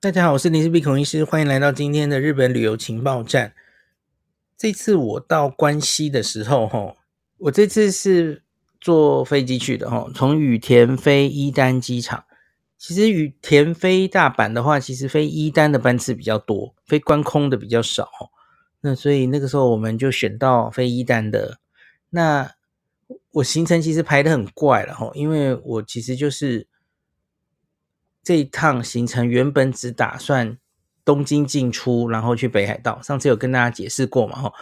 大家好，我是林氏璧孔医师，欢迎来到今天的日本旅游情报站。这次我到关西的时候，哈，我这次是坐飞机去的，哈，从羽田飞伊丹机场。其实羽田飞大阪的话，其实飞伊丹的班次比较多，飞关空的比较少。那所以那个时候我们就选到飞伊丹的。那我行程其实排得很怪了，哈，因为我其实就是。这一趟行程原本只打算东京进出，然后去北海道。上次有跟大家解释过嘛，哈。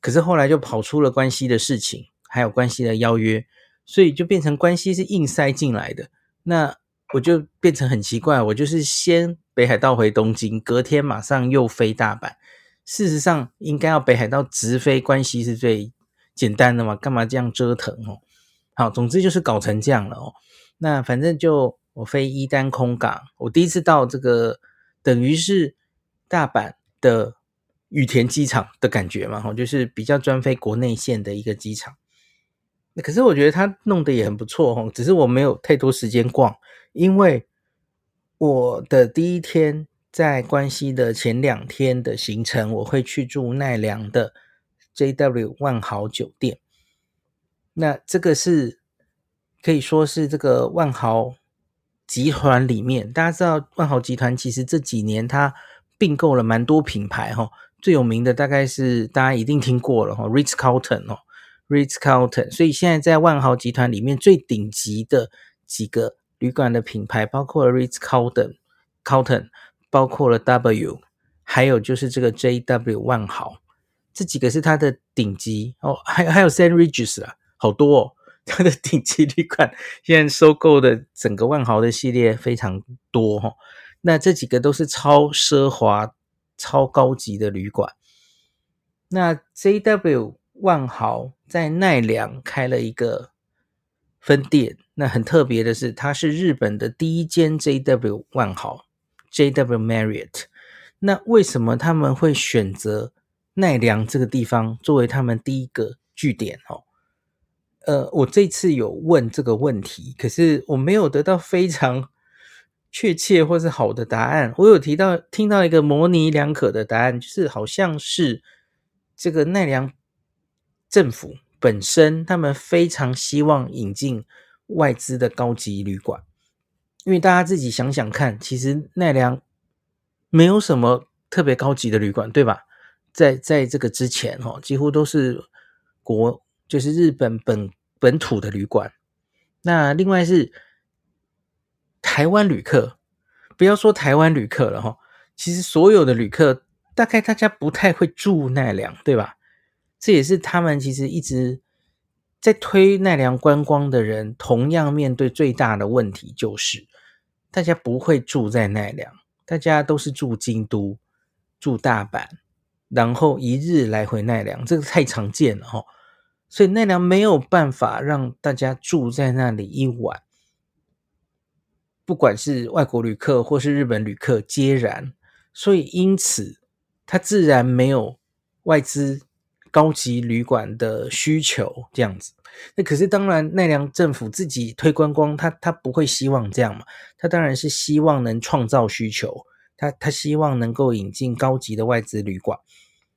可是后来就跑出了关西的事情，还有关西的邀约，所以就变成关西是硬塞进来的。那我就变成很奇怪，我就是先北海道回东京，隔天马上又飞大阪。事实上应该要北海道直飞关西是最简单的嘛，干嘛这样折腾哦？好，总之就是搞成这样了哦。那反正就。我飞一丹空港，我第一次到这个，等于是大阪的羽田机场的感觉嘛，哈，就是比较专飞国内线的一个机场。可是我觉得他弄得也很不错，哈，只是我没有太多时间逛，因为我的第一天在关西的前两天的行程，我会去住奈良的 JW 万豪酒店。那这个是可以说是这个万豪。集团里面，大家知道万豪集团其实这几年它并购了蛮多品牌哈，最有名的大概是大家一定听过了哈，Ritz Carlton 哦，Ritz Carlton，所以现在在万豪集团里面最顶级的几个旅馆的品牌，包括了 Ritz Carlton、Carlton，包括了 W，还有就是这个 JW 万豪，这几个是它的顶级哦，还还有 Saint Regis 啊，好多哦。它的 顶级旅馆现在收购的整个万豪的系列非常多哈，那这几个都是超奢华、超高级的旅馆。那 JW 万豪在奈良开了一个分店，那很特别的是，它是日本的第一间 JW 万豪 JW Marriott。那为什么他们会选择奈良这个地方作为他们第一个据点？哦？呃，我这次有问这个问题，可是我没有得到非常确切或是好的答案。我有提到听到一个模棱两可的答案，就是好像是这个奈良政府本身，他们非常希望引进外资的高级旅馆，因为大家自己想想看，其实奈良没有什么特别高级的旅馆，对吧？在在这个之前，哦，几乎都是国。就是日本本本土的旅馆，那另外是台湾旅客，不要说台湾旅客了哈，其实所有的旅客大概大家不太会住奈良，对吧？这也是他们其实一直在推奈良观光的人，同样面对最大的问题就是大家不会住在奈良，大家都是住京都、住大阪，然后一日来回奈良，这个太常见了哈。所以奈良没有办法让大家住在那里一晚，不管是外国旅客或是日本旅客皆然。所以因此，它自然没有外资高级旅馆的需求这样子。那可是当然，奈良政府自己推观光，他他不会希望这样嘛？他当然是希望能创造需求，他他希望能够引进高级的外资旅馆。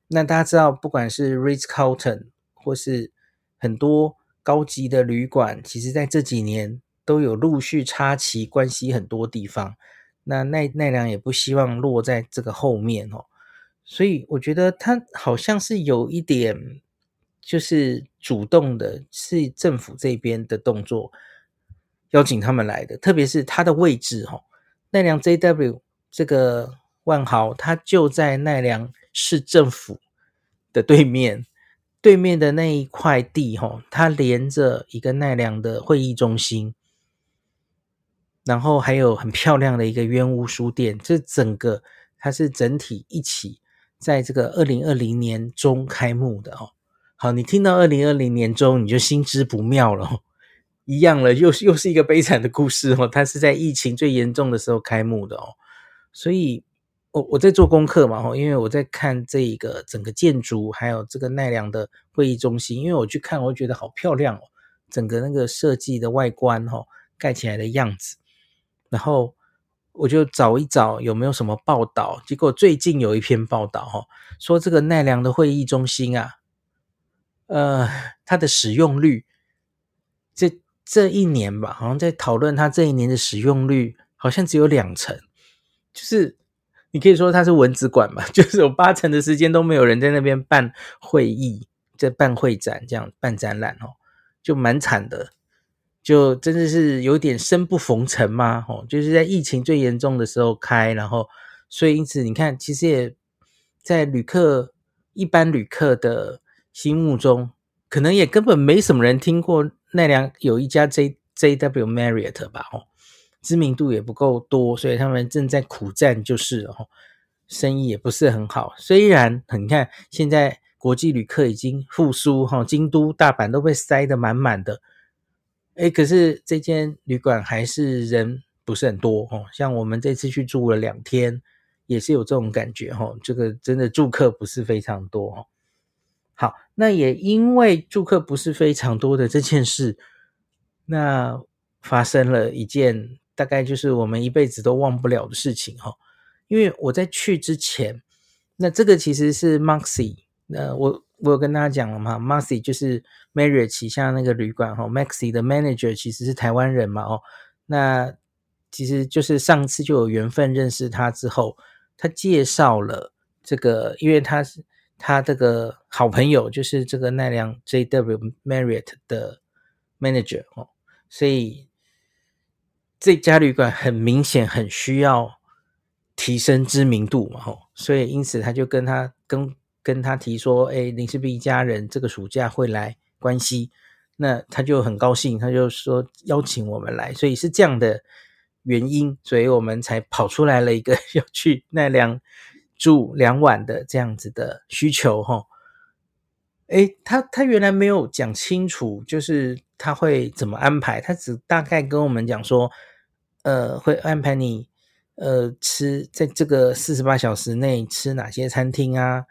那大家知道，不管是 Ritz-Carlton 或是很多高级的旅馆，其实在这几年都有陆续插旗关西很多地方。那奈奈良也不希望落在这个后面哦，所以我觉得他好像是有一点，就是主动的，是政府这边的动作，邀请他们来的。特别是他的位置哦，奈良 JW 这个万豪，它就在奈良市政府的对面。对面的那一块地，哈，它连着一个奈良的会议中心，然后还有很漂亮的一个渊屋书店。这整个它是整体一起在这个二零二零年中开幕的哦。好，你听到二零二零年中，你就心知不妙了，一样了，又又是一个悲惨的故事哦。它是在疫情最严重的时候开幕的哦，所以。我在做功课嘛，因为我在看这个整个建筑，还有这个奈良的会议中心，因为我去看，我觉得好漂亮哦，整个那个设计的外观哈，盖起来的样子。然后我就找一找有没有什么报道，结果最近有一篇报道哈，说这个奈良的会议中心啊，呃，它的使用率，这这一年吧，好像在讨论它这一年的使用率，好像只有两成，就是你可以说它是蚊子馆嘛，就是有八成的时间都没有人在那边办会议，在办会展这样办展览哦，就蛮惨的。就真的是有点生不逢辰嘛，哦，就是在疫情最严重的时候开，然后所以因此你看，其实也在旅客一般旅客的心目中，可能也根本没什么人听过奈良有一家 J JW Marriott 吧，哦，知名度也不够多，所以他们正在苦战，就是吼，生意也不是很好。虽然你看现在国际旅客已经复苏，哈，京都、大阪都被塞得满满的。哎，可是这间旅馆还是人不是很多哦。像我们这次去住了两天，也是有这种感觉哈。这个真的住客不是非常多哦。好，那也因为住客不是非常多的这件事，那发生了一件大概就是我们一辈子都忘不了的事情哈。因为我在去之前，那这个其实是 Maxi，那我。我有跟大家讲了嘛，Maxi 就是 Marriott 旗下那个旅馆哈，Maxi 的 manager 其实是台湾人嘛哦，那其实就是上次就有缘分认识他之后，他介绍了这个，因为他是他这个好朋友就是这个奈良 JW Marriott 的 manager 哦，所以这家旅馆很明显很需要提升知名度嘛吼，所以因此他就跟他跟。跟他提说，哎，林氏璧一家人这个暑假会来关西，那他就很高兴，他就说邀请我们来，所以是这样的原因，所以我们才跑出来了一个 要去奈良住两晚的这样子的需求，哈。哎，他他原来没有讲清楚，就是他会怎么安排，他只大概跟我们讲说，呃，会安排你呃吃在这个四十八小时内吃哪些餐厅啊。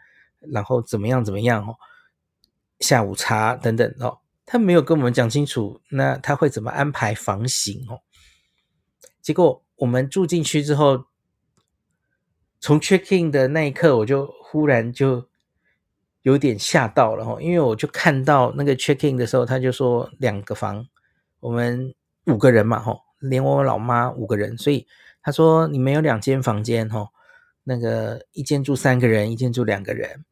然后怎么样怎么样哦，下午茶等等哦，他没有跟我们讲清楚，那他会怎么安排房型哦？结果我们住进去之后，从 check in 的那一刻，我就忽然就有点吓到了哦，因为我就看到那个 check in 的时候，他就说两个房，我们五个人嘛吼，连我老妈五个人，所以他说你们有两间房间吼。那个一间住三个人，一间住两个人。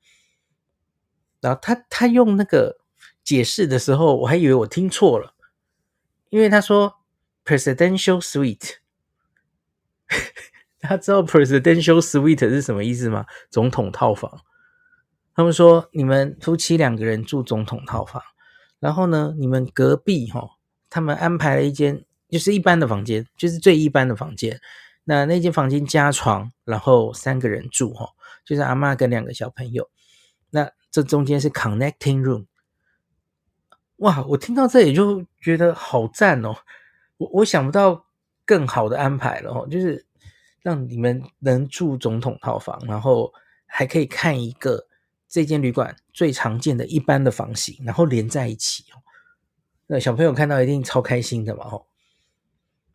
然后他他用那个解释的时候，我还以为我听错了，因为他说 presidential suite，他知道 presidential suite 是什么意思吗？总统套房。他们说你们夫妻两个人住总统套房，然后呢，你们隔壁哈，他们安排了一间就是一般的房间，就是最一般的房间。那那间房间加床，然后三个人住哈，就是阿嬷跟两个小朋友。那这中间是 connecting room，哇！我听到这里就觉得好赞哦，我我想不到更好的安排了哦，就是让你们能住总统套房，然后还可以看一个这间旅馆最常见的一般的房型，然后连在一起哦。那小朋友看到一定超开心的嘛吼。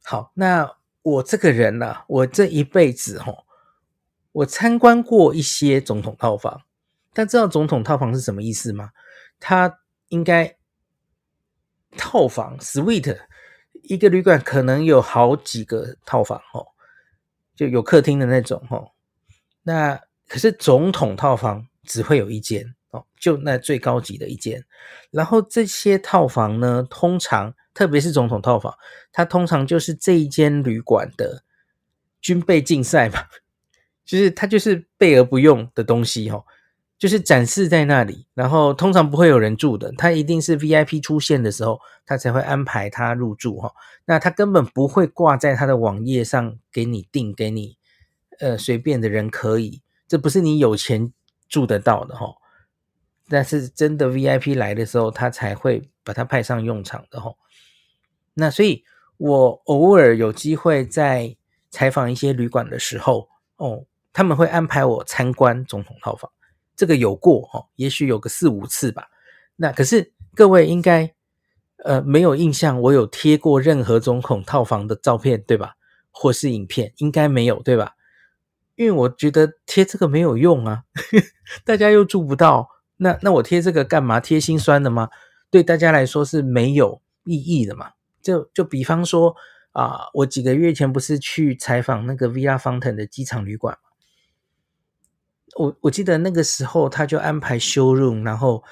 好，那。我这个人呢、啊，我这一辈子吼，我参观过一些总统套房，但知道总统套房是什么意思吗？它应该套房 suite 一个旅馆可能有好几个套房哦，就有客厅的那种哦。那可是总统套房只会有一间哦，就那最高级的一间。然后这些套房呢，通常。特别是总统套房，它通常就是这一间旅馆的军备竞赛嘛，就是它就是备而不用的东西齁，就是展示在那里，然后通常不会有人住的，它一定是 VIP 出现的时候，他才会安排他入住齁，那他根本不会挂在他的网页上给你订，给你呃随便的人可以，这不是你有钱住得到的齁，但是真的 VIP 来的时候，他才会把它派上用场的齁。那所以，我偶尔有机会在采访一些旅馆的时候，哦，他们会安排我参观总统套房，这个有过哈，也许有个四五次吧。那可是各位应该呃没有印象，我有贴过任何总统套房的照片对吧？或是影片，应该没有，对吧？因为我觉得贴这个没有用啊，大家又住不到，那那我贴这个干嘛？贴心酸的吗？对大家来说是没有意义的嘛？就就比方说啊，我几个月前不是去采访那个 Villa Fountain 的机场旅馆？我我记得那个时候他就安排 showroom，然后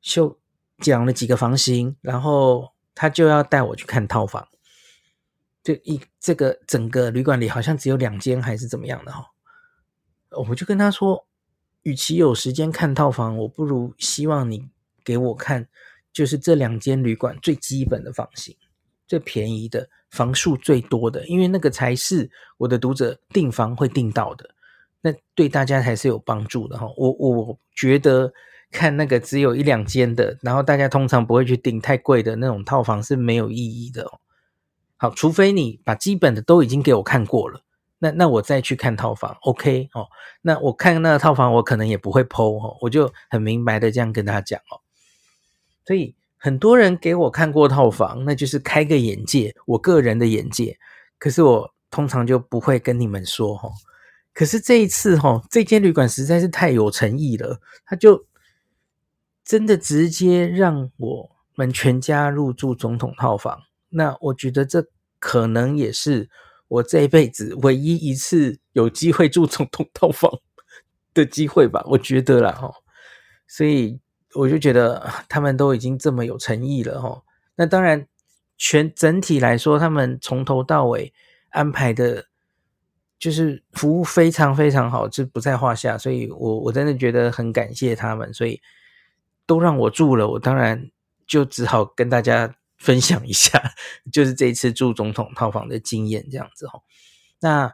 秀讲了几个房型，然后他就要带我去看套房。就一这个整个旅馆里好像只有两间还是怎么样的哈，我就跟他说，与其有时间看套房，我不如希望你给我看，就是这两间旅馆最基本的房型，最便宜的房数最多的，因为那个才是我的读者订房会订到的，那对大家才是有帮助的哈。我我觉得看那个只有一两间的，然后大家通常不会去订太贵的那种套房是没有意义的哦。好，除非你把基本的都已经给我看过了，那那我再去看套房，OK 哦。那我看那个套房，我可能也不会 po 哦，我就很明白的这样跟他讲哦。所以很多人给我看过套房，那就是开个眼界，我个人的眼界。可是我通常就不会跟你们说哈。可是这一次哈，这间旅馆实在是太有诚意了，他就真的直接让我们全家入住总统套房。那我觉得这可能也是我这一辈子唯一一次有机会住总统套房的机会吧，我觉得啦哈，所以我就觉得他们都已经这么有诚意了哈。那当然，全整体来说，他们从头到尾安排的，就是服务非常非常好，这不在话下。所以我我真的觉得很感谢他们，所以都让我住了，我当然就只好跟大家。分享一下，就是这一次住总统套房的经验，这样子齁。那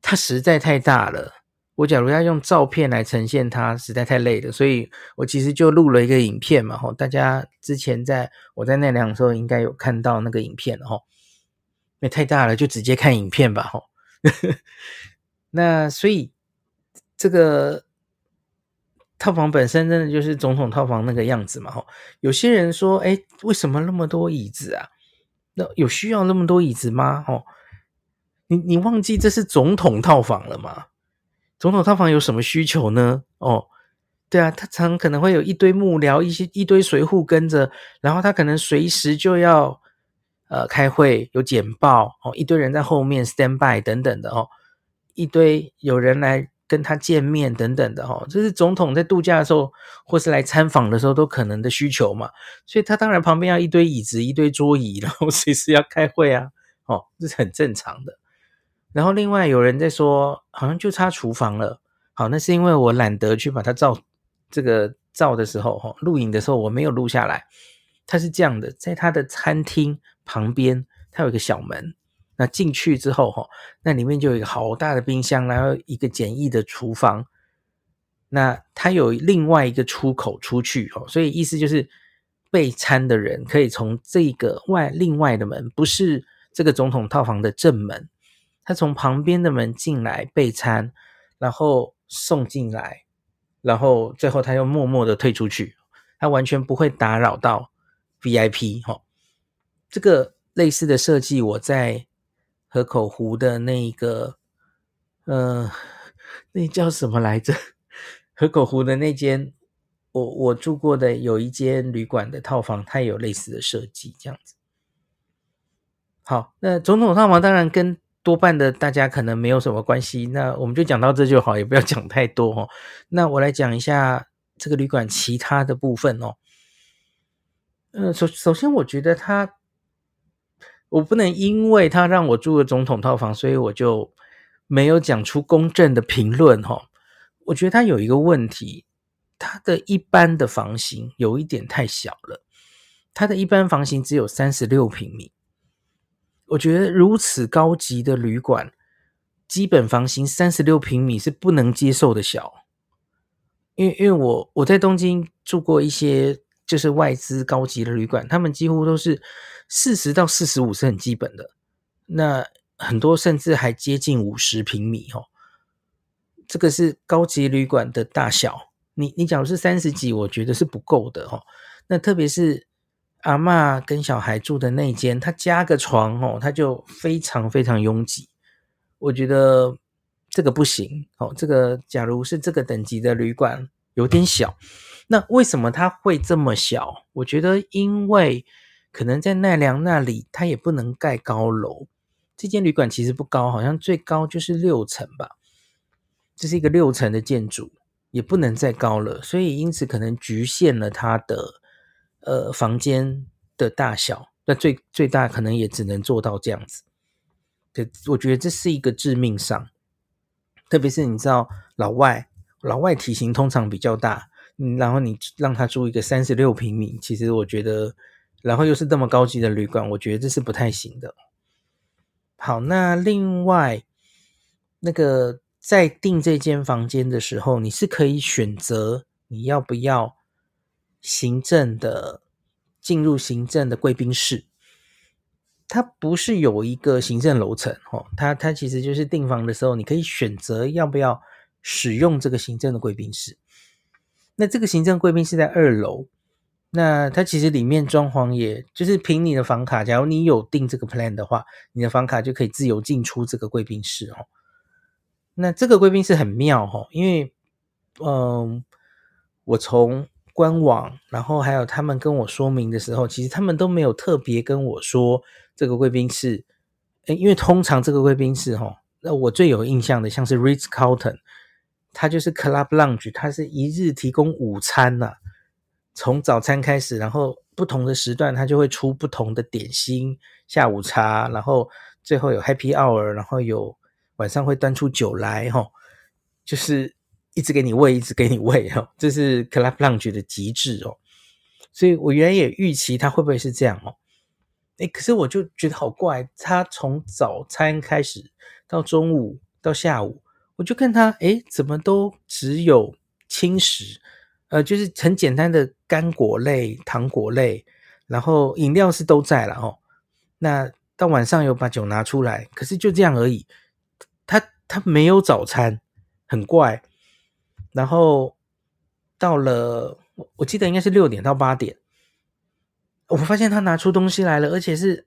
它实在太大了，我假如要用照片来呈现它，实在太累了，所以我其实就录了一个影片嘛，齁。大家之前在我在奈良的时候，应该有看到那个影片了，齁。因为太大了，就直接看影片吧，齁。那所以这个。套房本身真的就是总统套房那个样子嘛？哈，有些人说，哎，为什么那么多椅子啊？那有需要那么多椅子吗？哦，你你忘记这是总统套房了吗？总统套房有什么需求呢？哦，对啊，他常可能会有一堆幕僚，一些一堆随扈跟着，然后他可能随时就要呃开会，有简报哦，一堆人在后面 stand by 等等的哦，一堆有人来。跟他见面等等的哈，这是总统在度假的时候，或是来参访的时候都可能的需求嘛。所以他当然旁边要一堆椅子、一堆桌椅，然后随时要开会啊，哦，这是很正常的。然后另外有人在说，好像就差厨房了。好，那是因为我懒得去把它照这个照的时候，哈，录影的时候我没有录下来。他是这样的，在他的餐厅旁边，他有一个小门。那进去之后，哈，那里面就有一个好大的冰箱，然后一个简易的厨房。那它有另外一个出口出去，哦，所以意思就是备餐的人可以从这个外另外的门，不是这个总统套房的正门，他从旁边的门进来备餐，然后送进来，然后最后他又默默的退出去，他完全不会打扰到 VIP，哈。这个类似的设计，我在。河口湖的那个，呃，那叫什么来着？河口湖的那间，我我住过的有一间旅馆的套房，它也有类似的设计，这样子。好，那总统套房当然跟多半的大家可能没有什么关系，那我们就讲到这就好，也不要讲太多哦。那我来讲一下这个旅馆其他的部分哦。呃，首首先我觉得它。我不能因为他让我住了总统套房，所以我就没有讲出公正的评论哈。我觉得他有一个问题，他的一般的房型有一点太小了，他的一般房型只有三十六平米。我觉得如此高级的旅馆，基本房型三十六平米是不能接受的小，因为因为我我在东京住过一些。就是外资高级的旅馆，他们几乎都是四十到四十五是很基本的，那很多甚至还接近五十平米哦。这个是高级旅馆的大小，你你假如是三十几，我觉得是不够的哦。那特别是阿嬷跟小孩住的那间，他加个床哦，他就非常非常拥挤。我觉得这个不行哦，这个假如是这个等级的旅馆，有点小。那为什么它会这么小？我觉得因为可能在奈良那里，它也不能盖高楼。这间旅馆其实不高，好像最高就是六层吧。这是一个六层的建筑，也不能再高了，所以因此可能局限了它的。呃，房间的大小，那最最大可能也只能做到这样子。对，我觉得这是一个致命伤。特别是你知道，老外老外体型通常比较大，然后你让他住一个三十六平米，其实我觉得，然后又是这么高级的旅馆，我觉得这是不太行的。好，那另外那个在订这间房间的时候，你是可以选择你要不要。行政的进入行政的贵宾室，它不是有一个行政楼层哦，它它其实就是订房的时候，你可以选择要不要使用这个行政的贵宾室。那这个行政贵宾室在二楼，那它其实里面装潢也就是凭你的房卡，假如你有订这个 plan 的话，你的房卡就可以自由进出这个贵宾室哦。那这个贵宾室很妙哦，因为嗯，我从官网，然后还有他们跟我说明的时候，其实他们都没有特别跟我说这个贵宾室，诶，因为通常这个贵宾室哈，那我最有印象的像是 Ritz Carlton，它就是 Club Lounge，它是一日提供午餐呐，从早餐开始，然后不同的时段它就会出不同的点心、下午茶，然后最后有 Happy Hour，然后有晚上会端出酒来哈，就是。一直给你喂，一直给你喂，哦，这是 Club Lounge 的极致哦。所以我原来也预期他会不会是这样哦。诶，可是我就觉得好怪，他从早餐开始到中午到下午，我就看他，诶，怎么都只有轻食，呃，就是很简单的干果类、糖果类，然后饮料是都在了哦。那到晚上有把酒拿出来，可是就这样而已。他他没有早餐，很怪。然后到了，我记得应该是六点到八点，我发现他拿出东西来了，而且是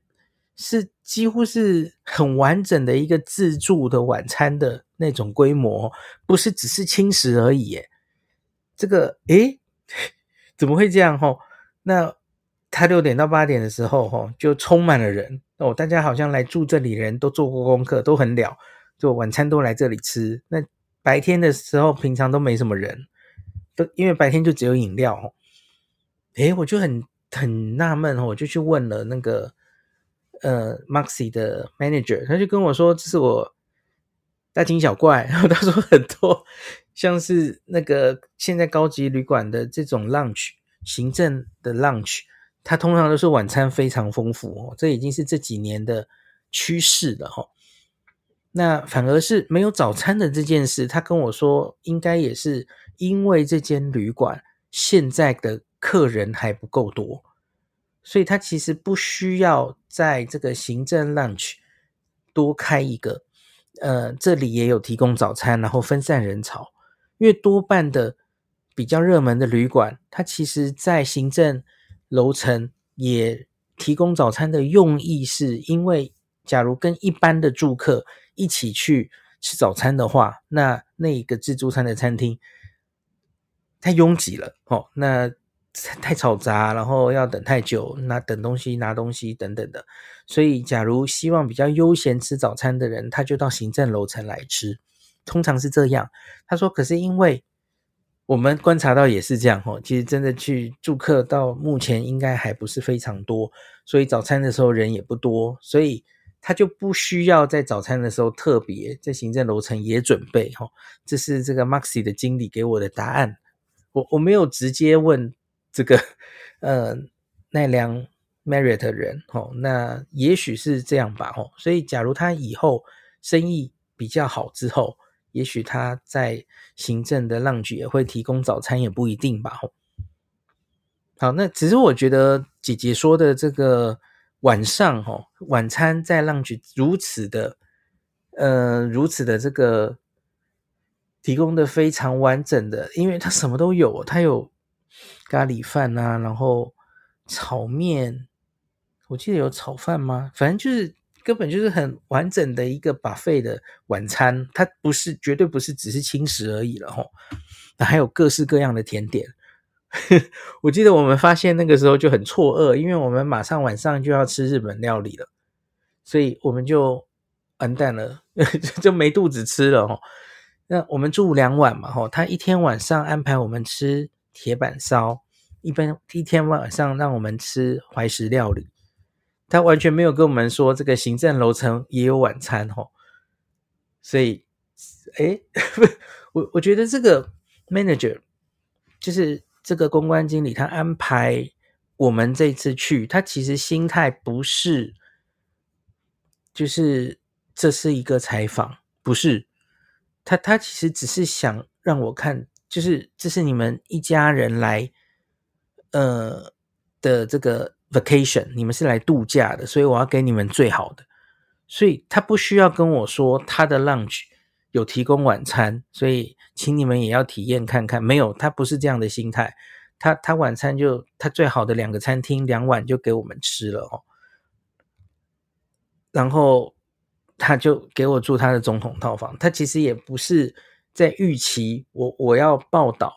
是几乎是很完整的一个自助的晚餐的那种规模，不是只是轻食而已。耶，这个诶，怎么会这样？吼，那他六点到八点的时候，吼就充满了人哦，大家好像来住这里的人都做过功课，都很了，就晚餐都来这里吃。那白天的时候，平常都没什么人，都因为白天就只有饮料。诶，我就很很纳闷，我就去问了那个呃 Maxi 的 manager，他就跟我说，这是我大惊小怪。然 后他说很多像是那个现在高级旅馆的这种 lunch 行政的 lunch，它通常都是晚餐非常丰富哦，这已经是这几年的趋势了哈。那反而是没有早餐的这件事，他跟我说，应该也是因为这间旅馆现在的客人还不够多，所以他其实不需要在这个行政 lunch 多开一个，呃，这里也有提供早餐，然后分散人潮，因为多半的比较热门的旅馆，它其实在行政楼层也提供早餐的用意，是因为假如跟一般的住客。一起去吃早餐的话，那那一个自助餐的餐厅太拥挤了哦，那太吵杂，然后要等太久，那等东西、拿东西等等的。所以，假如希望比较悠闲吃早餐的人，他就到行政楼层来吃，通常是这样。他说：“可是因为我们观察到也是这样哦，其实真的去住客到目前应该还不是非常多，所以早餐的时候人也不多，所以。”他就不需要在早餐的时候特别在行政楼层也准备哈，这是这个 Maxi 的经理给我的答案。我我没有直接问这个呃奈良 Marriott 的人哦，那也许是这样吧哦。所以假如他以后生意比较好之后，也许他在行政的浪局也会提供早餐，也不一定吧。好，那只是我觉得姐姐说的这个。晚上哦，晚餐在浪局如此的，呃，如此的这个提供的非常完整的，因为它什么都有，它有咖喱饭啊，然后炒面，我记得有炒饭吗？反正就是根本就是很完整的一个 buffet 的晚餐，它不是绝对不是只是轻食而已了吼，还有各式各样的甜点。我记得我们发现那个时候就很错愕，因为我们马上晚上就要吃日本料理了，所以我们就完蛋了，就没肚子吃了吼。那我们住两晚嘛吼，他一天晚上安排我们吃铁板烧，一般一天晚上让我们吃怀石料理，他完全没有跟我们说这个行政楼层也有晚餐哦。所以，诶，我我觉得这个 manager 就是。这个公关经理他安排我们这次去，他其实心态不是，就是这是一个采访，不是，他他其实只是想让我看，就是这是你们一家人来，呃的这个 vacation，你们是来度假的，所以我要给你们最好的，所以他不需要跟我说他的 lunch。有提供晚餐，所以请你们也要体验看看。没有，他不是这样的心态。他他晚餐就他最好的两个餐厅两晚就给我们吃了哦。然后他就给我住他的总统套房。他其实也不是在预期我我要报道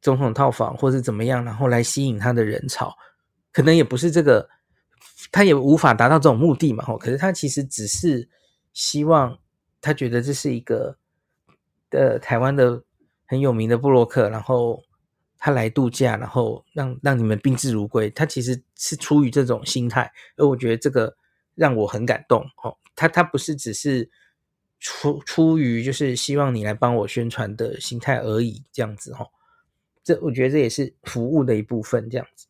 总统套房或是怎么样，然后来吸引他的人潮，可能也不是这个，他也无法达到这种目的嘛。哦，可是他其实只是希望。他觉得这是一个呃台湾的很有名的布洛克，然后他来度假，然后让让你们宾至如归。他其实是出于这种心态，而我觉得这个让我很感动。哦，他他不是只是出出于就是希望你来帮我宣传的心态而已，这样子哦。这我觉得这也是服务的一部分，这样子。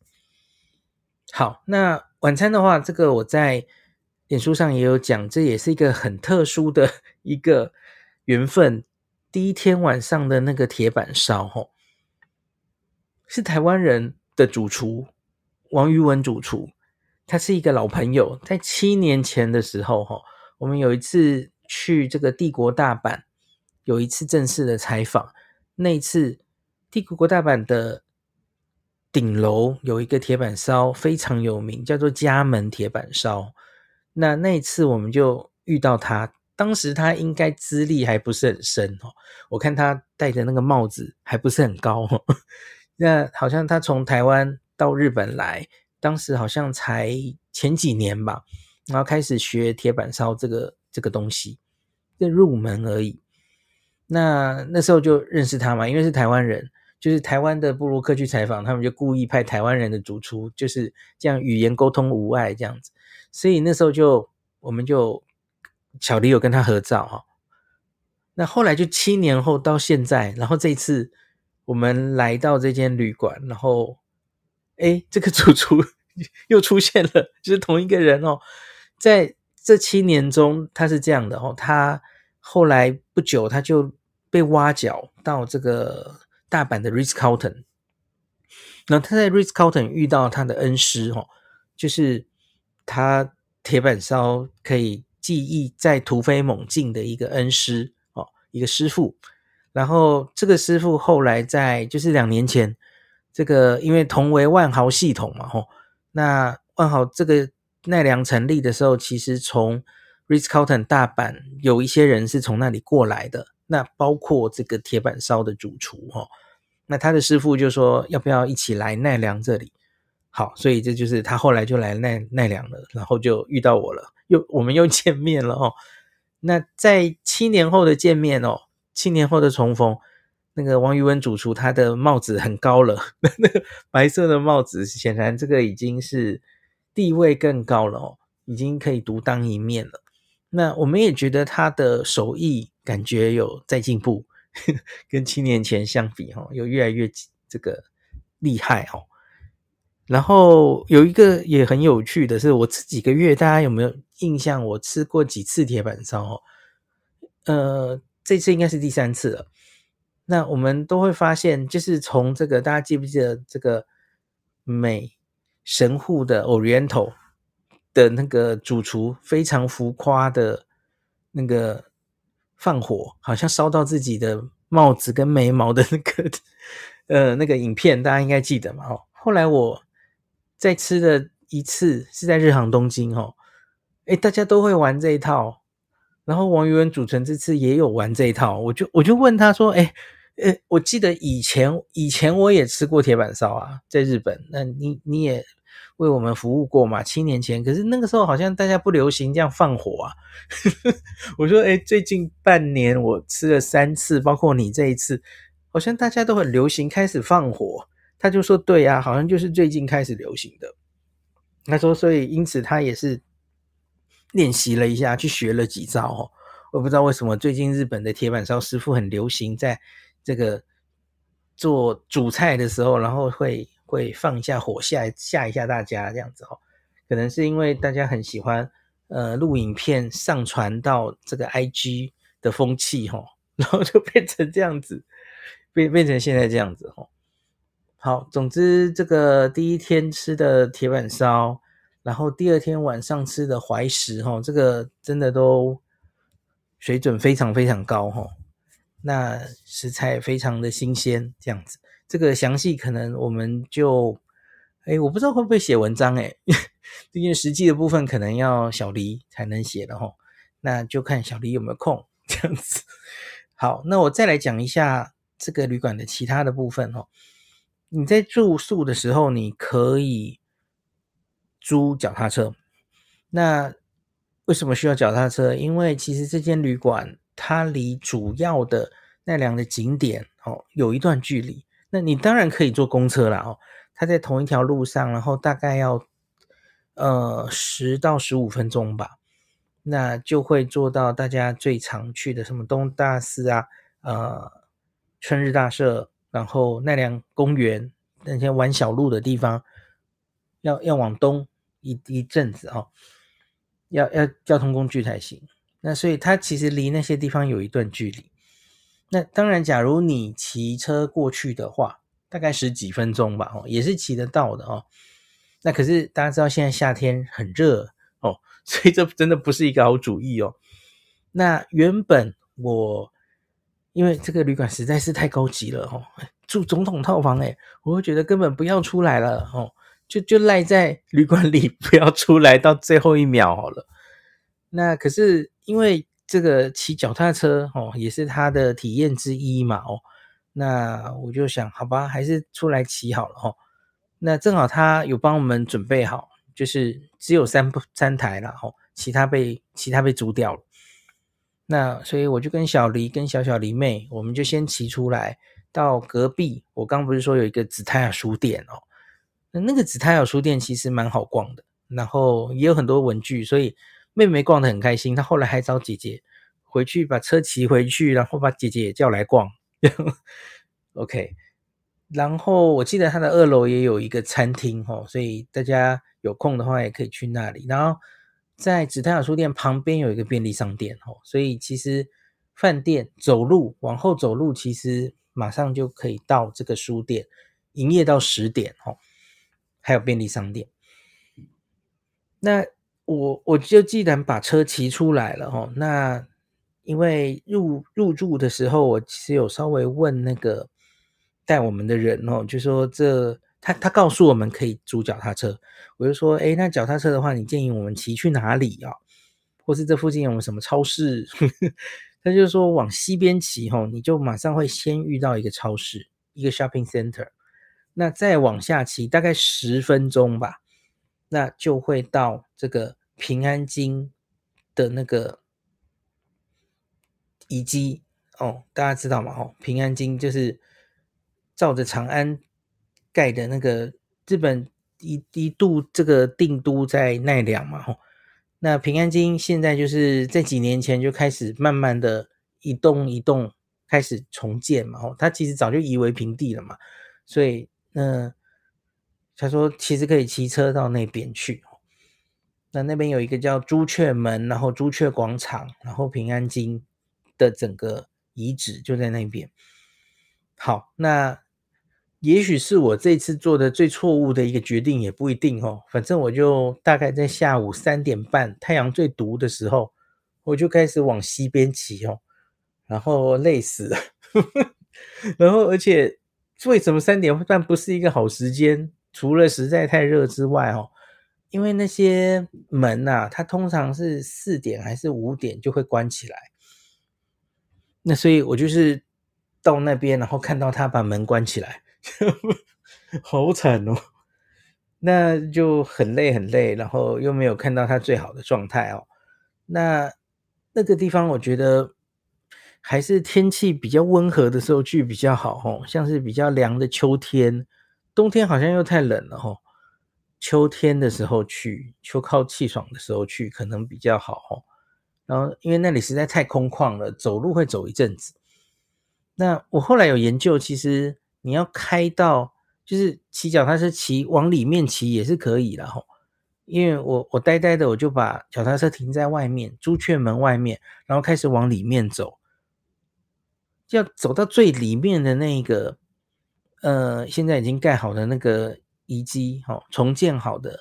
好，那晚餐的话，这个我在。脸书上也有讲，这也是一个很特殊的 一个缘分。第一天晚上的那个铁板烧，吼，是台湾人的主厨王于文主厨，他是一个老朋友，在七年前的时候，吼，我们有一次去这个帝国大阪，有一次正式的采访。那一次，帝国国大阪的顶楼有一个铁板烧非常有名，叫做家门铁板烧。那那一次我们就遇到他，当时他应该资历还不是很深哦，我看他戴的那个帽子还不是很高哦。那好像他从台湾到日本来，当时好像才前几年吧，然后开始学铁板烧这个这个东西，就入门而已。那那时候就认识他嘛，因为是台湾人，就是台湾的部落客去采访，他们就故意派台湾人的主厨，就是这样语言沟通无碍这样子。所以那时候就，我们就巧迪有跟他合照哈。那后来就七年后到现在，然后这一次我们来到这间旅馆，然后，哎，这个主厨 又出现了，就是同一个人哦。在这七年中，他是这样的哦，他后来不久他就被挖角到这个大阪的 Ritz-Carlton，那他在 Ritz-Carlton 遇到他的恩师哦，就是。他铁板烧可以技艺再突飞猛进的一个恩师哦，一个师傅。然后这个师傅后来在就是两年前，这个因为同为万豪系统嘛，吼，那万豪这个奈良成立的时候，其实从 Ritz-Carlton 大阪有一些人是从那里过来的，那包括这个铁板烧的主厨哈，那他的师傅就说要不要一起来奈良这里。好，所以这就是他后来就来奈奈良了，然后就遇到我了，又我们又 见面了哦。那在七年后的见面哦，七年后的重逢，那个王宇文主厨他的帽子很高了，那个白色的帽子，显然这个已经是地位更高了哦，已经可以独当一面了。那我们也觉得他的手艺感觉有在进步，跟七年前相比哈，有越来越这个厉害哦。然后有一个也很有趣的是，我这几个月大家有没有印象？我吃过几次铁板烧哦？呃，这次应该是第三次了。那我们都会发现，就是从这个大家记不记得这个美神户的 Oriental 的那个主厨非常浮夸的那个放火，好像烧到自己的帽子跟眉毛的那个呃那个影片，大家应该记得嘛？哦，后来我。再吃的一次是在日航东京哦，哎，大家都会玩这一套。然后王于文主持人这次也有玩这一套，我就我就问他说，哎，呃，我记得以前以前我也吃过铁板烧啊，在日本，那你你也为我们服务过嘛？七年前，可是那个时候好像大家不流行这样放火啊。我说，哎，最近半年我吃了三次，包括你这一次。好像大家都很流行开始放火，他就说对呀，好像就是最近开始流行的。他说，所以因此他也是练习了一下，去学了几招哦。我不知道为什么最近日本的铁板烧师傅很流行，在这个做主菜的时候，然后会会放一下火吓吓一下大家这样子哦。可能是因为大家很喜欢呃录影片上传到这个 IG 的风气哦，然后就变成这样子。变变成现在这样子哦，好，总之这个第一天吃的铁板烧，然后第二天晚上吃的怀石哈，这个真的都水准非常非常高哈。那食材非常的新鲜，这样子，这个详细可能我们就，哎，我不知道会不会写文章哎，毕竟实际的部分可能要小黎才能写的哈，那就看小黎有没有空这样子。好，那我再来讲一下。这个旅馆的其他的部分哦，你在住宿的时候，你可以租脚踏车。那为什么需要脚踏车？因为其实这间旅馆它离主要的奈良的景点哦有一段距离。那你当然可以坐公车啦哦，它在同一条路上，然后大概要呃十到十五分钟吧，那就会坐到大家最常去的什么东大寺啊，呃。春日大社，然后奈良公园那些玩小路的地方，要要往东一一阵子哦，要要交通工具才行。那所以它其实离那些地方有一段距离。那当然，假如你骑车过去的话，大概十几分钟吧，哦，也是骑得到的哦。那可是大家知道现在夏天很热哦，所以这真的不是一个好主意哦。那原本我。因为这个旅馆实在是太高级了哦，住总统套房诶，我会觉得根本不要出来了哦，就就赖在旅馆里 不要出来到最后一秒好了。那可是因为这个骑脚踏车哦，也是他的体验之一嘛哦，那我就想好吧，还是出来骑好了哦。那正好他有帮我们准备好，就是只有三三台了哦，其他被其他被租掉了。那所以我就跟小黎跟小小黎妹，我们就先骑出来到隔壁。我刚不是说有一个紫泰雅书店哦，那那个紫泰雅书店其实蛮好逛的，然后也有很多文具，所以妹妹逛得很开心。她后来还找姐姐回去把车骑回去，然后把姐姐也叫来逛。OK，然后我记得她的二楼也有一个餐厅哦，所以大家有空的话也可以去那里。然后。在紫泰雅书店旁边有一个便利商店哦，所以其实饭店走路往后走路，其实马上就可以到这个书店，营业到十点哦。还有便利商店，那我我就既然把车骑出来了哦，那因为入入住的时候，我其实有稍微问那个带我们的人哦，就说这。他他告诉我们可以租脚踏车，我就说，诶，那脚踏车的话，你建议我们骑去哪里啊？或是这附近有没有什么超市？他就说往西边骑吼，你就马上会先遇到一个超市，一个 shopping center。那再往下骑大概十分钟吧，那就会到这个平安京的那个遗迹哦，大家知道吗？哦，平安京就是照着长安。盖的那个日本一一度这个定都在奈良嘛，哦，那平安京现在就是在几年前就开始慢慢的一栋一栋开始重建嘛，哦，它其实早就夷为平地了嘛，所以那他说其实可以骑车到那边去，那那边有一个叫朱雀门，然后朱雀广场，然后平安京的整个遗址就在那边。好，那。也许是我这次做的最错误的一个决定，也不一定哦。反正我就大概在下午三点半，太阳最毒的时候，我就开始往西边骑哦，然后累死了。然后，而且为什么三点半不是一个好时间？除了实在太热之外，哦，因为那些门呐、啊，它通常是四点还是五点就会关起来。那所以我就是到那边，然后看到他把门关起来，好惨哦。那就很累很累，然后又没有看到他最好的状态哦。那那个地方我觉得还是天气比较温和的时候去比较好哦，像是比较凉的秋天，冬天好像又太冷了哦。秋天的时候去，秋靠气爽的时候去可能比较好哦。然后因为那里实在太空旷了，走路会走一阵子。那我后来有研究，其实你要开到。就是骑脚踏车骑往里面骑也是可以的吼，因为我我呆呆的我就把脚踏车停在外面朱雀门外面，然后开始往里面走，要走到最里面的那个，呃，现在已经盖好的那个遗迹哦，重建好的，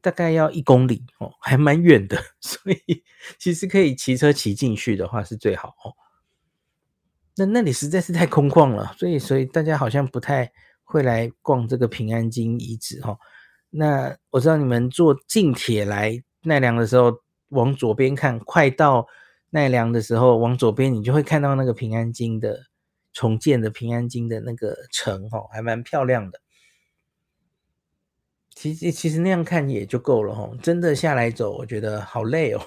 大概要一公里哦，还蛮远的，所以其实可以骑车骑进去的话是最好哦。那那里实在是太空旷了，所以所以大家好像不太会来逛这个平安京遗址哈。那我知道你们坐近铁来奈良的时候，往左边看，快到奈良的时候，往左边你就会看到那个平安京的重建的平安京的那个城哈，还蛮漂亮的。其实其实那样看也就够了哈，真的下来走，我觉得好累哦。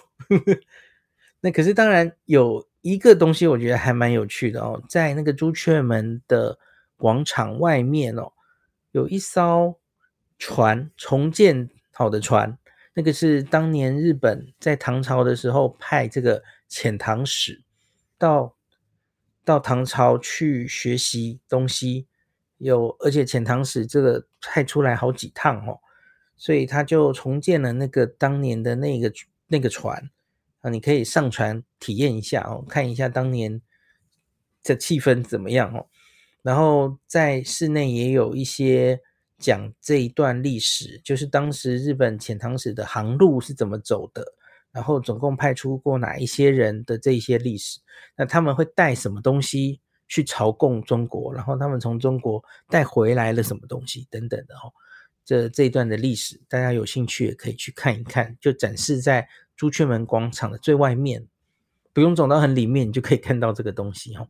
那可是当然有。一个东西我觉得还蛮有趣的哦，在那个朱雀门的广场外面哦，有一艘船，重建好的船，那个是当年日本在唐朝的时候派这个遣唐使到到唐朝去学习东西，有而且遣唐使这个派出来好几趟哦，所以他就重建了那个当年的那个那个船。啊，你可以上船体验一下哦，看一下当年的气氛怎么样哦。然后在室内也有一些讲这一段历史，就是当时日本遣唐使的航路是怎么走的，然后总共派出过哪一些人的这些历史。那他们会带什么东西去朝贡中国？然后他们从中国带回来了什么东西等等的哦。这这一段的历史，大家有兴趣也可以去看一看，就展示在。朱雀门广场的最外面，不用走到很里面，你就可以看到这个东西哦。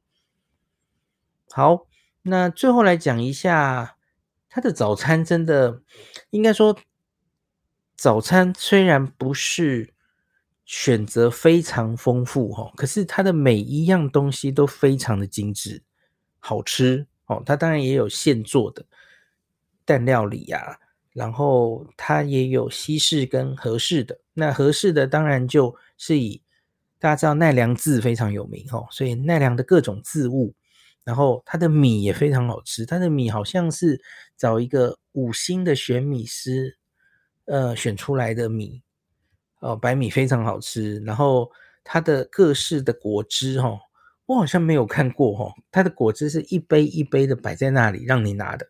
好，那最后来讲一下他的早餐，真的应该说，早餐虽然不是选择非常丰富哈，可是它的每一样东西都非常的精致，好吃哦。它当然也有现做的蛋料理呀。然后它也有西式跟和式的，那和式的当然就是以大家知道奈良字非常有名哦，所以奈良的各种字物，然后它的米也非常好吃，它的米好像是找一个五星的选米师，呃，选出来的米哦，白米非常好吃，然后它的各式的果汁哦，我好像没有看过哦，它的果汁是一杯一杯的摆在那里让你拿的，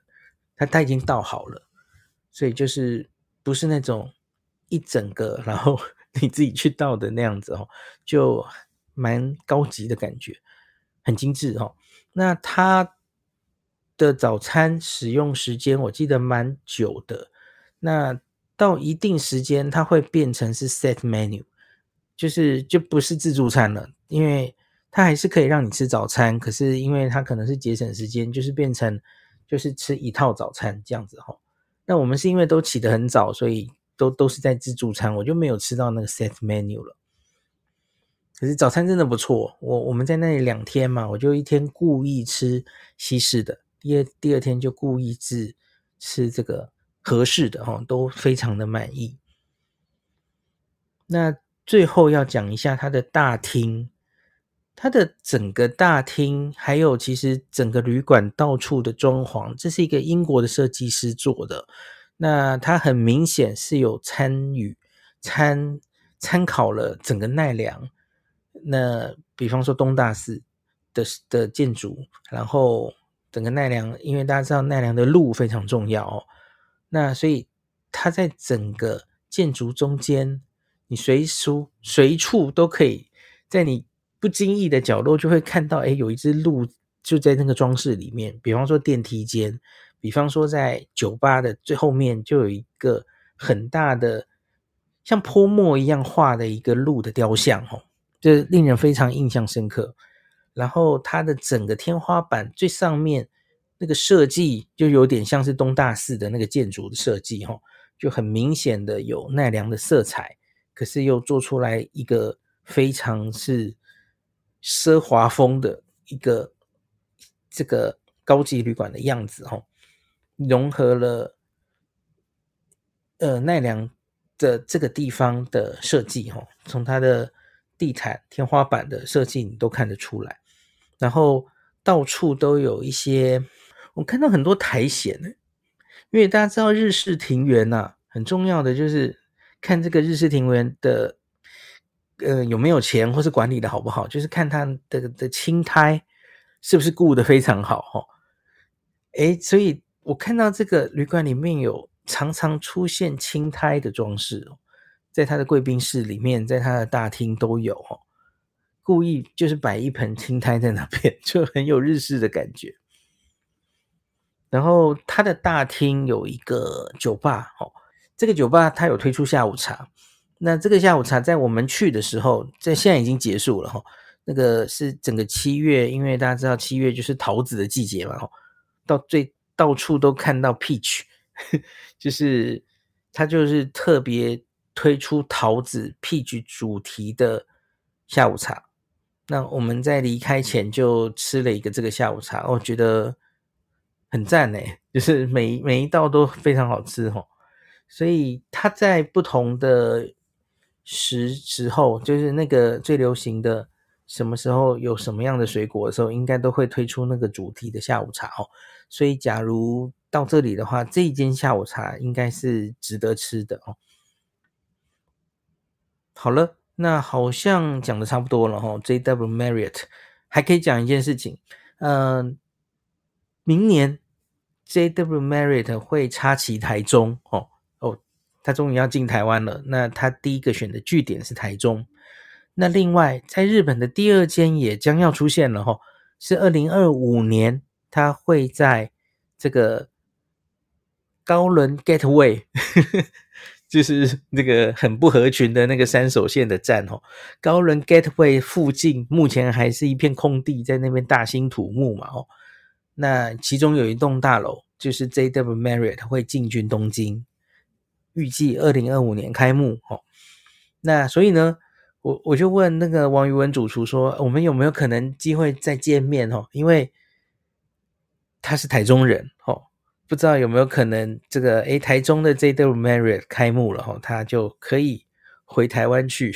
它它已经倒好了。所以就是不是那种一整个，然后 你自己去倒的那样子哦，就蛮高级的感觉，很精致哦。那它的早餐使用时间我记得蛮久的，那到一定时间它会变成是 set menu，就是就不是自助餐了，因为它还是可以让你吃早餐，可是因为它可能是节省时间，就是变成就是吃一套早餐这样子哦。那我们是因为都起得很早，所以都都是在自助餐，我就没有吃到那个 set menu 了。可是早餐真的不错，我我们在那里两天嘛，我就一天故意吃西式的，第二第二天就故意吃吃这个合适的，哈，都非常的满意。那最后要讲一下它的大厅。它的整个大厅，还有其实整个旅馆到处的装潢，这是一个英国的设计师做的。那他很明显是有参与参参考了整个奈良。那比方说东大寺的的建筑，然后整个奈良，因为大家知道奈良的路非常重要哦。那所以它在整个建筑中间，你随处随处都可以在你。不经意的角落就会看到，哎，有一只鹿就在那个装饰里面。比方说电梯间，比方说在酒吧的最后面就有一个很大的像泼墨一样画的一个鹿的雕像，哦，就令人非常印象深刻。然后它的整个天花板最上面那个设计就有点像是东大寺的那个建筑的设计，哈，就很明显的有奈良的色彩，可是又做出来一个非常是奢华风的一个。这个高级旅馆的样子，哦，融合了呃奈良的这个地方的设计，哦，从它的地毯、天花板的设计你都看得出来。然后到处都有一些，我看到很多苔藓呢，因为大家知道日式庭园呐，啊，很重要的就是看这个日式庭园的呃有没有钱，或是管理的好不好，就是看它的的青苔。是不是顾得非常好哈？诶，所以我看到这个旅馆里面有常常出现青苔的装饰哦，在他的贵宾室里面，在他的大厅都有哦，故意就是摆一盆青苔在那边，就很有日式的感觉。然后他的大厅有一个酒吧哦，这个酒吧他有推出下午茶，那这个下午茶在我们去的时候，在现在已经结束了哈。那个是整个七月，因为大家知道七月就是桃子的季节嘛，到最到处都看到 peach，就是它就是特别推出桃子 peach 主题的下午茶。那我们在离开前就吃了一个这个下午茶，我觉得很赞诶，就是每每一道都非常好吃哦。所以它在不同的时时候，就是那个最流行的。什么时候有什么样的水果的时候，应该都会推出那个主题的下午茶哦。所以，假如到这里的话，这一间下午茶应该是值得吃的哦。好了，那好像讲的差不多了哈。JW Marriott 还可以讲一件事情，嗯，明年 JW Marriott 会插旗台中哦哦，他终于要进台湾了。那他第一个选的据点是台中。那另外，在日本的第二间也将要出现了哈，是二零二五年，他会在这个高轮 Gateway，就是那个很不合群的那个三手线的站哦。高轮 Gateway 附近目前还是一片空地，在那边大兴土木嘛哦。那其中有一栋大楼，就是 JW Marriott 会进军东京，预计二零二五年开幕哦。那所以呢？我我就问那个王宇文主厨说，我们有没有可能机会再见面哦？因为他是台中人哦，不知道有没有可能这个诶，台中的 JW Marriott 开幕了哦，他就可以回台湾去，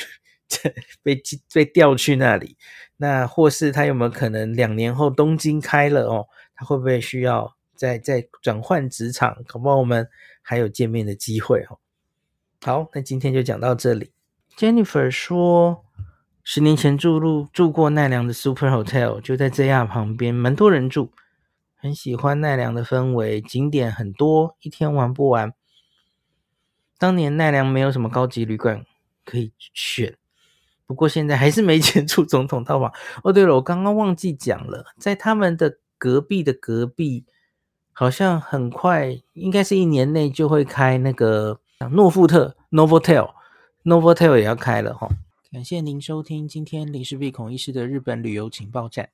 被被调去那里。那或是他有没有可能两年后东京开了哦，会不会需要再再转换职场？可不我们还有见面的机会哦。好，那今天就讲到这里。Jennifer 说，十年前住入住过奈良的 Super Hotel，就在 JR 旁边，蛮多人住，很喜欢奈良的氛围，景点很多，一天玩不完。当年奈良没有什么高级旅馆可以选，不过现在还是没钱 住总统套房。哦，对了，我刚刚忘记讲了，在他们的隔壁的隔壁，好像很快，应该是一年内就会开那个诺富特 Novotel。Novotel 也要开了哈，感谢您收听今天林氏璧孔医师的日本旅游情报站。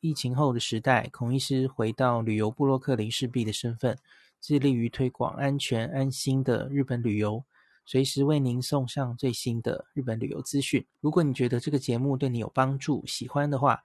疫情后的时代，孔医师回到旅游部落客林氏璧的身份，致力于推广安全安心的日本旅游，随时为您送上最新的日本旅游资讯。如果你觉得这个节目对你有帮助，喜欢的话，